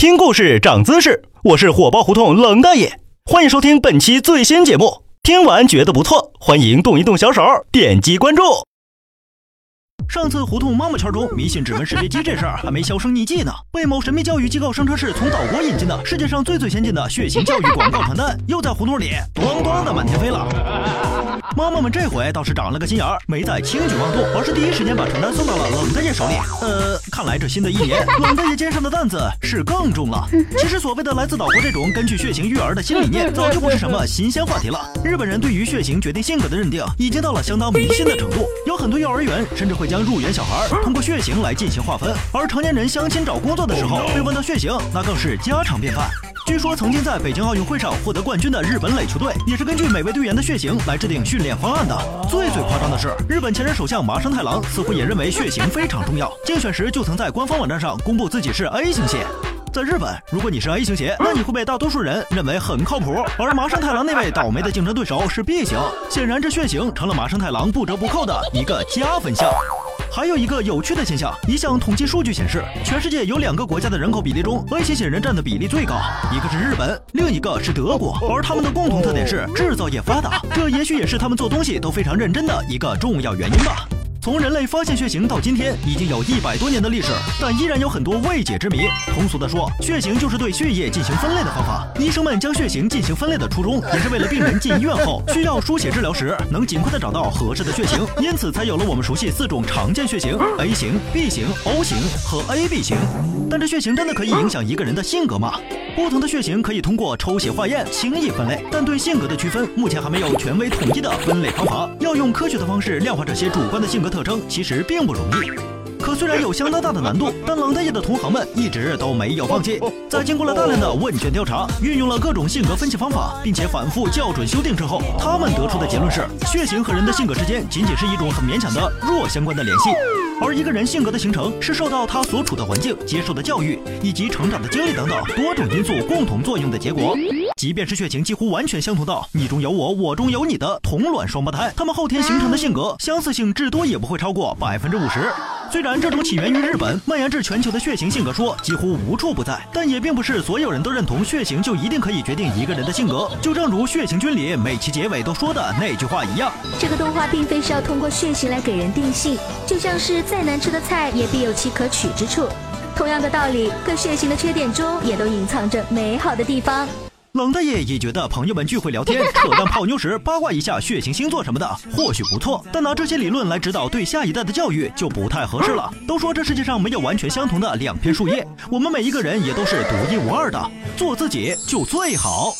听故事长姿势，我是火爆胡同冷大爷，欢迎收听本期最新节目。听完觉得不错，欢迎动一动小手，点击关注。上次胡同妈妈圈中迷信指纹识别机这事儿还没销声匿迹呢，被某神秘教育机构声称是从岛国引进的世界上最最先进的血型教育广告传单，又在胡同里咣咣的满天飞了。妈妈们这回倒是长了个心眼儿，没再轻举妄动，而是第一时间把传单送到了冷大爷手里。呃，看来这新的一年，冷大爷肩上的担子是更重了。其实所谓的来自岛国这种根据血型育儿的新理念，早就不是什么新鲜话题了。日本人对于血型决定性格的认定，已经到了相当迷信的程度，有很多幼儿园甚至会将入园小孩通过血型来进行划分，而成年人相亲找工作的时候被问到血型，那更是家常便饭。据说曾经在北京奥运会上获得冠军的日本垒球队，也是根据每位队员的血型来制定训练方案的。最最夸张的是，日本前任首相麻生太郎似乎也认为血型非常重要，竞选时就曾在官方网站上公布自己是 A 型血。在日本，如果你是 A 型血，那你会被大多数人认为很靠谱。而麻生太郎那位倒霉的竞争对手是 B 型，显然这血型成了麻生太郎不折不扣的一个加分项。还有一个有趣的现象，一项统计数据显示，全世界有两个国家的人口比例中，A 型血人占的比例最高，一个是日本，另一个是德国。而他们的共同特点是制造业发达，这也许也是他们做东西都非常认真的一个重要原因吧。从人类发现血型到今天，已经有一百多年的历史，但依然有很多未解之谜。通俗的说，血型就是对血液进行分类的方法。医生们将血型进行分类的初衷，也是为了病人进医院后需要输血治疗时，能尽快的找到合适的血型。因此，才有了我们熟悉四种常见血型：A 型、B 型、O 型和 AB 型。但这血型真的可以影响一个人的性格吗？不同的血型可以通过抽血化验轻易分类，但对性格的区分，目前还没有权威统一的分类方法。要用科学的方式量化这些主观的性格特征，其实并不容易。可虽然有相当大的难度，但冷大爷的同行们一直都没有放弃。在经过了大量的问卷调查，运用了各种性格分析方法，并且反复校准修订之后，他们得出的结论是：血型和人的性格之间仅仅是一种很勉强的弱相关的联系。而一个人性格的形成是受到他所处的环境、接受的教育以及成长的经历等等多种因素共同作用的结果。即便是血型几乎完全相同到你中有我，我中有你的同卵双胞胎，他们后天形成的性格相似性至多也不会超过百分之五十。虽然这种起源于日本、蔓延至全球的血型性格说几乎无处不在，但也并不是所有人都认同血型就一定可以决定一个人的性格。就正如《血型君》里每期结尾都说的那句话一样，这个动画并非是要通过血型来给人定性，就像是再难吃的菜也必有其可取之处。同样的道理，各血型的缺点中也都隐藏着美好的地方。冷大爷也觉得朋友们聚会聊天、扯淡泡妞时八卦一下血型星座什么的，或许不错。但拿这些理论来指导对下一代的教育就不太合适了。都说这世界上没有完全相同的两片树叶，我们每一个人也都是独一无二的，做自己就最好。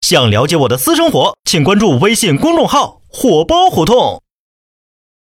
想了解我的私生活，请关注微信公众号“火爆胡同”。